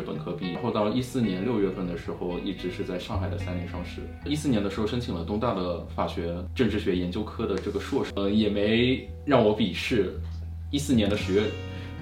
本科毕业，然后到一四年六月份的时候，一直是在上海的三联上市。一四年的时候申请了东大的法学政治学研究科的这个硕士，呃，也没让我笔试。一四年的十月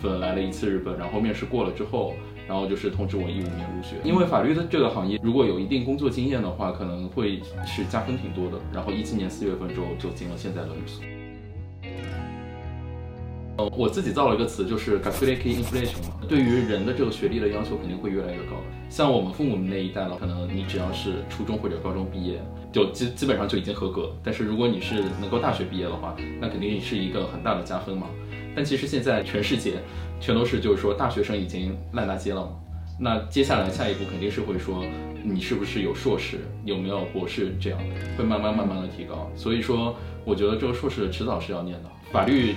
份来了一次日本，然后面试过了之后，然后就是通知我一五年入学。因为法律的这个行业，如果有一定工作经验的话，可能会是加分挺多的。然后一七年四月份之后就进了现在的律所。呃，我自己造了一个词，就是 gakuleki inflation 嘛。对于人的这个学历的要求肯定会越来越高。像我们父母那一代了，可能你只要是初中或者高中毕业，就基基本上就已经合格。但是如果你是能够大学毕业的话，那肯定是一个很大的加分嘛。但其实现在全世界全都是就是说大学生已经烂大街了嘛。那接下来下一步肯定是会说你是不是有硕士，有没有博士，这样会慢慢慢慢的提高。所以说，我觉得这个硕士迟早是要念的。法律。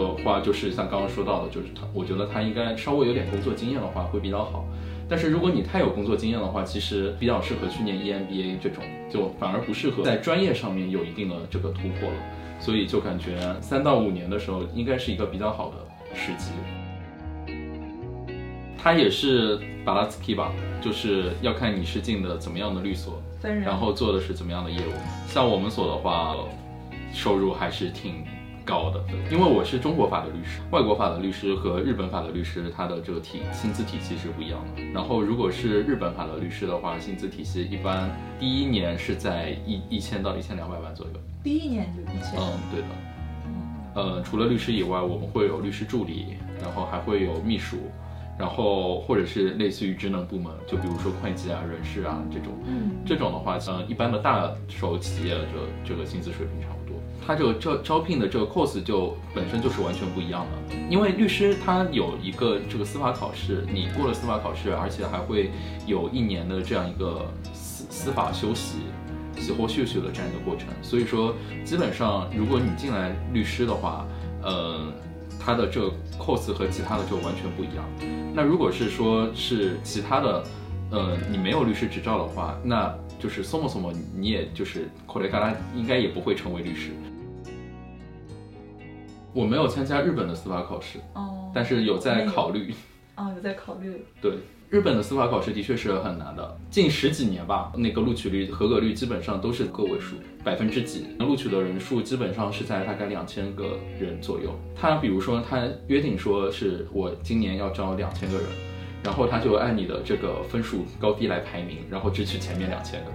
的话就是像刚刚说到的，就是他，我觉得他应该稍微有点工作经验的话会比较好。但是如果你太有工作经验的话，其实比较适合去念 EMBA 这种，就反而不适合在专业上面有一定的这个突破了。所以就感觉三到五年的时候应该是一个比较好的时机。他也是巴拉斯基吧，就是要看你是进的怎么样的律所，然后做的是怎么样的业务。像我们所的话，收入还是挺。高的，因为我是中国法的律师，外国法的律师和日本法的律师，他的这个体薪资体系是不一样的。然后如果是日本法的律师的话，薪资体系一般第一年是在一一千到一千两百万左右。第一年就一千？嗯，对的。呃，除了律师以外，我们会有律师助理，然后还会有秘书，然后或者是类似于职能部门，就比如说会计啊、人事啊这种。嗯，这种的话，像一般的大手企业的这个薪资水平差不多。他这个招招聘的这个 course 就本身就是完全不一样的，因为律师他有一个这个司法考试，你过了司法考试，而且还会有一年的这样一个司司法休息、习或秀秀的这样一个过程。所以说，基本上如果你进来律师的话，呃，他的这个 course 和其他的就完全不一样。那如果是说是其他的，呃，你没有律师执照的话，那就是松么松么，你也就是口雷嘎拉应该也不会成为律师。我没有参加日本的司法考试，哦，但是有在考虑，哦，有在考虑。对，日本的司法考试的确是很难的，近十几年吧，那个录取率、合格率基本上都是个位数，百分之几，录取的人数基本上是在大概两千个人左右。他比如说，他约定说是我今年要招两千个人，然后他就按你的这个分数高低来排名，然后只取前面两千个。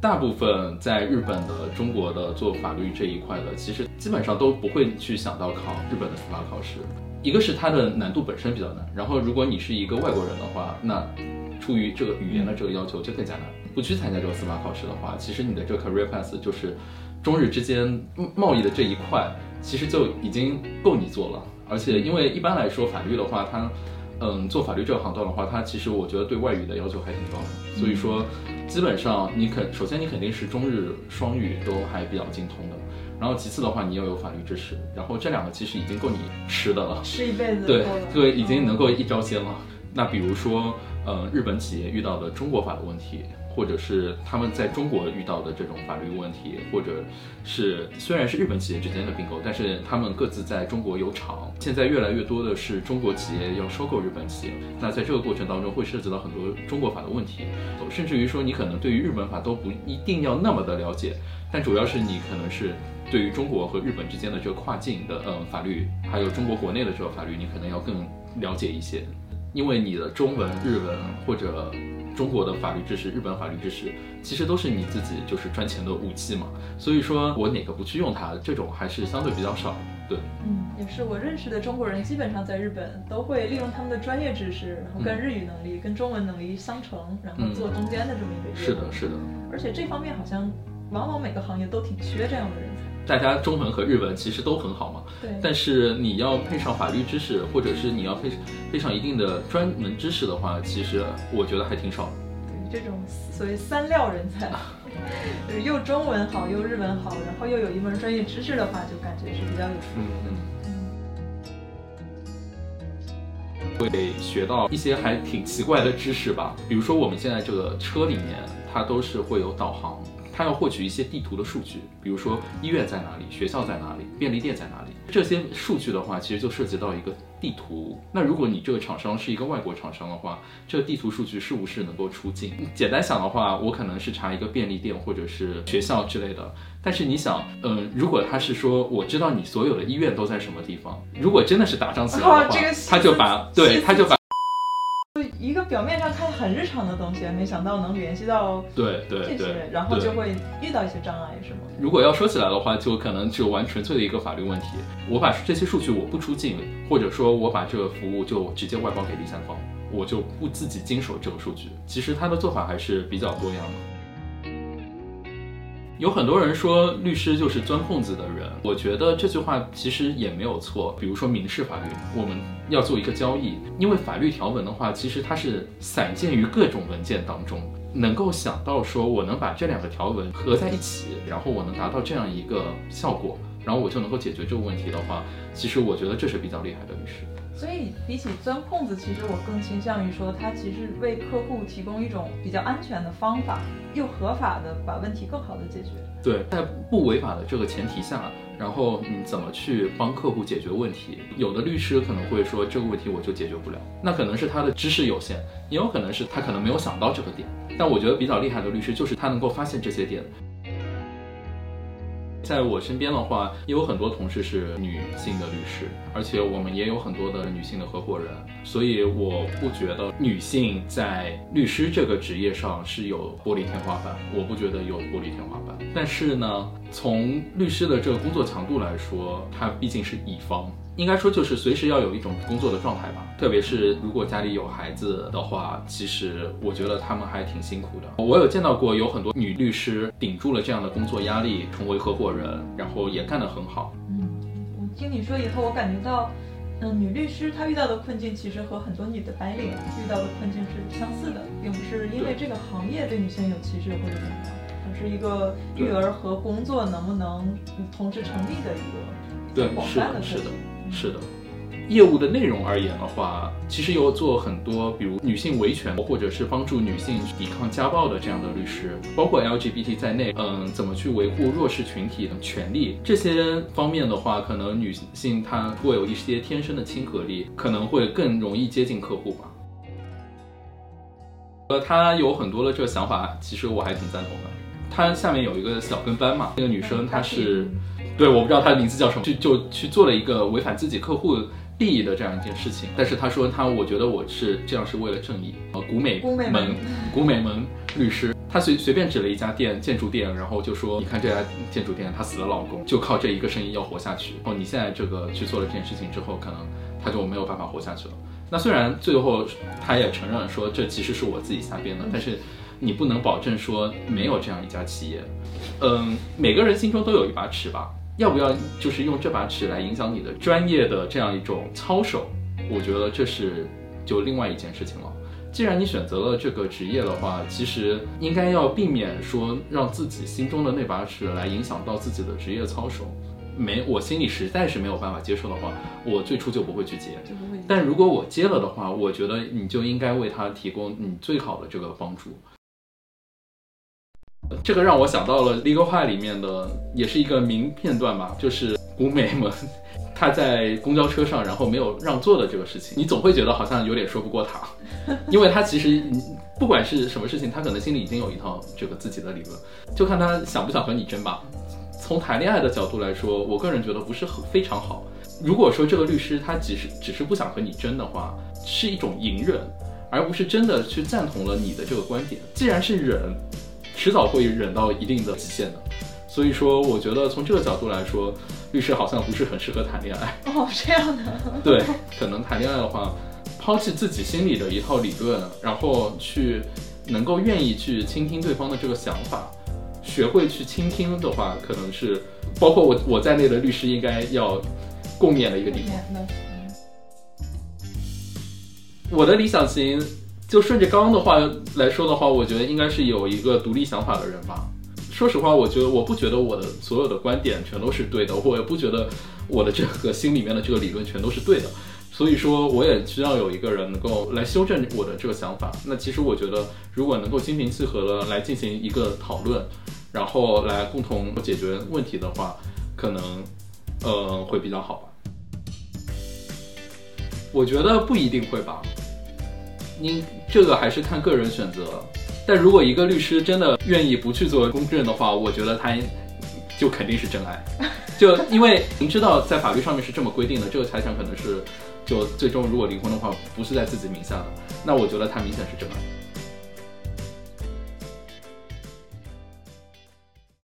大部分在日本的、中国的做法律这一块的，其实基本上都不会去想到考日本的司法考试。一个是它的难度本身比较难，然后如果你是一个外国人的话，那出于这个语言的这个要求就更加难。不去参加这个司法考试的话，其实你的这个 career path 就是中日之间贸易的这一块，其实就已经够你做了。而且因为一般来说法律的话，它嗯做法律这个行当的话，它其实我觉得对外语的要求还挺高的，所以说。基本上你肯首先你肯定是中日双语都还比较精通的，然后其次的话你要有法律知识，然后这两个其实已经够你吃的了，吃一辈子对对，已经能够一招鲜了。那比如说，呃，日本企业遇到的中国法的问题。或者是他们在中国遇到的这种法律问题，或者是虽然是日本企业之间的并购，但是他们各自在中国有厂。现在越来越多的是中国企业要收购日本企业，那在这个过程当中会涉及到很多中国法的问题，甚至于说你可能对于日本法都不一定要那么的了解，但主要是你可能是对于中国和日本之间的这个跨境的嗯法律，还有中国国内的这个法律，你可能要更了解一些，因为你的中文、日文或者。中国的法律知识、日本法律知识，其实都是你自己就是赚钱的武器嘛。所以说我哪个不去用它，这种还是相对比较少。对，嗯，也是我认识的中国人，基本上在日本都会利用他们的专业知识，然后跟日语能力、跟中文能力相乘，然后做中间的这么一个。是的，是的。而且这方面好像往往每个行业都挺缺这样的人才。大家中文和日文其实都很好嘛，对。但是你要配上法律知识，或者是你要配配上一定的专门知识的话，其实我觉得还挺少。对，这种所谓三料人才，就是又中文好，又日文好，然后又有一门专业知识的话，就感觉是比较有出路的。会学到一些还挺奇怪的知识吧，比如说我们现在这个车里面，它都是会有导航。他要获取一些地图的数据，比如说医院在哪里，学校在哪里，便利店在哪里。这些数据的话，其实就涉及到一个地图。那如果你这个厂商是一个外国厂商的话，这个地图数据是不是能够出境？简单想的话，我可能是查一个便利店或者是学校之类的。但是你想，嗯，如果他是说我知道你所有的医院都在什么地方，如果真的是打仗起来的话，他就把对他就把。表面上看很日常的东西，没想到能联系到对对这些，然后就会遇到一些障碍，是吗？如果要说起来的话，就可能就完纯粹的一个法律问题。我把这些数据我不出境，或者说我把这个服务就直接外包给第三方，我就不自己经手这个数据。其实他的做法还是比较多样的。有很多人说律师就是钻空子的人，我觉得这句话其实也没有错。比如说民事法律，我们要做一个交易，因为法律条文的话，其实它是散见于各种文件当中，能够想到说我能把这两个条文合在一起，然后我能达到这样一个效果，然后我就能够解决这个问题的话，其实我觉得这是比较厉害的律师。所以比起钻空子，其实我更倾向于说，他其实为客户提供一种比较安全的方法，又合法的把问题更好的解决。对，在不违法的这个前提下，然后你怎么去帮客户解决问题？有的律师可能会说这个问题我就解决不了，那可能是他的知识有限，也有可能是他可能没有想到这个点。但我觉得比较厉害的律师就是他能够发现这些点。在我身边的话，也有很多同事是女性的律师，而且我们也有很多的女性的合伙人，所以我不觉得女性在律师这个职业上是有玻璃天花板，我不觉得有玻璃天花板。但是呢，从律师的这个工作强度来说，他毕竟是乙方。应该说就是随时要有一种工作的状态吧，特别是如果家里有孩子的话，其实我觉得他们还挺辛苦的。我有见到过有很多女律师顶住了这样的工作压力，成为合伙人，然后也干得很好。嗯，我听你说以后，我感觉到，嗯，女律师她遇到的困境其实和很多女的白领遇到的困境是相似的，并不是因为这个行业对女性有歧视或者怎么样，而是一个育儿和工作能不能同时成立的一个对广泛的是的。是的，业务的内容而言的话，其实有做很多，比如女性维权，或者是帮助女性抵抗家暴的这样的律师，包括 LGBT 在内，嗯，怎么去维护弱势群体的权利，这些方面的话，可能女性她会有一些天生的亲和力，可能会更容易接近客户吧。呃，她有很多的这个想法，其实我还挺赞同的。她下面有一个小跟班嘛，那个女生她是。对，我不知道他的名字叫什么，就就去做了一个违反自己客户利益的这样一件事情。但是他说他，我觉得我是这样是为了正义。呃，古美门，古美门律师，他随随便指了一家店，建筑店，然后就说，你看这家建筑店，他死了老公，就靠这一个生意要活下去。哦你现在这个去做了这件事情之后，可能他就没有办法活下去了。那虽然最后他也承认说这其实是我自己瞎编的，但是你不能保证说没有这样一家企业。嗯，每个人心中都有一把尺吧。要不要就是用这把尺来影响你的专业的这样一种操守？我觉得这是就另外一件事情了。既然你选择了这个职业的话，其实应该要避免说让自己心中的那把尺来影响到自己的职业操守。没，我心里实在是没有办法接受的话，我最初就不会去接。但如果我接了的话，我觉得你就应该为他提供你最好的这个帮助。这个让我想到了《Legal High》里面的，也是一个名片段吧，就是古美们他在公交车上，然后没有让座的这个事情，你总会觉得好像有点说不过他，因为他其实不管是什么事情，他可能心里已经有一套这个自己的理论，就看他想不想和你争吧。从谈恋爱的角度来说，我个人觉得不是很非常好。如果说这个律师他只是只是不想和你争的话，是一种隐忍，而不是真的去赞同了你的这个观点。既然是忍。迟早会忍到一定的极限的，所以说，我觉得从这个角度来说，律师好像不是很适合谈恋爱。哦，这样的。对，可能谈恋爱的话，抛弃自己心里的一套理论，然后去能够愿意去倾听对方的这个想法，学会去倾听的话，可能是包括我我在内的律师应该要共勉的一个地方。我的理想型。就顺着刚刚的话来说的话，我觉得应该是有一个独立想法的人吧。说实话，我觉得我不觉得我的所有的观点全都是对的，我也不觉得我的这个心里面的这个理论全都是对的。所以说，我也需要有一个人能够来修正我的这个想法。那其实我觉得，如果能够心平气和的来进行一个讨论，然后来共同解决问题的话，可能呃会比较好吧。我觉得不一定会吧，您这个还是看个人选择。但如果一个律师真的愿意不去做公证的话，我觉得他就肯定是真爱。就因为您知道，在法律上面是这么规定的，这个财产可能是就最终如果离婚的话，不是在自己名下的，那我觉得他明显是真爱。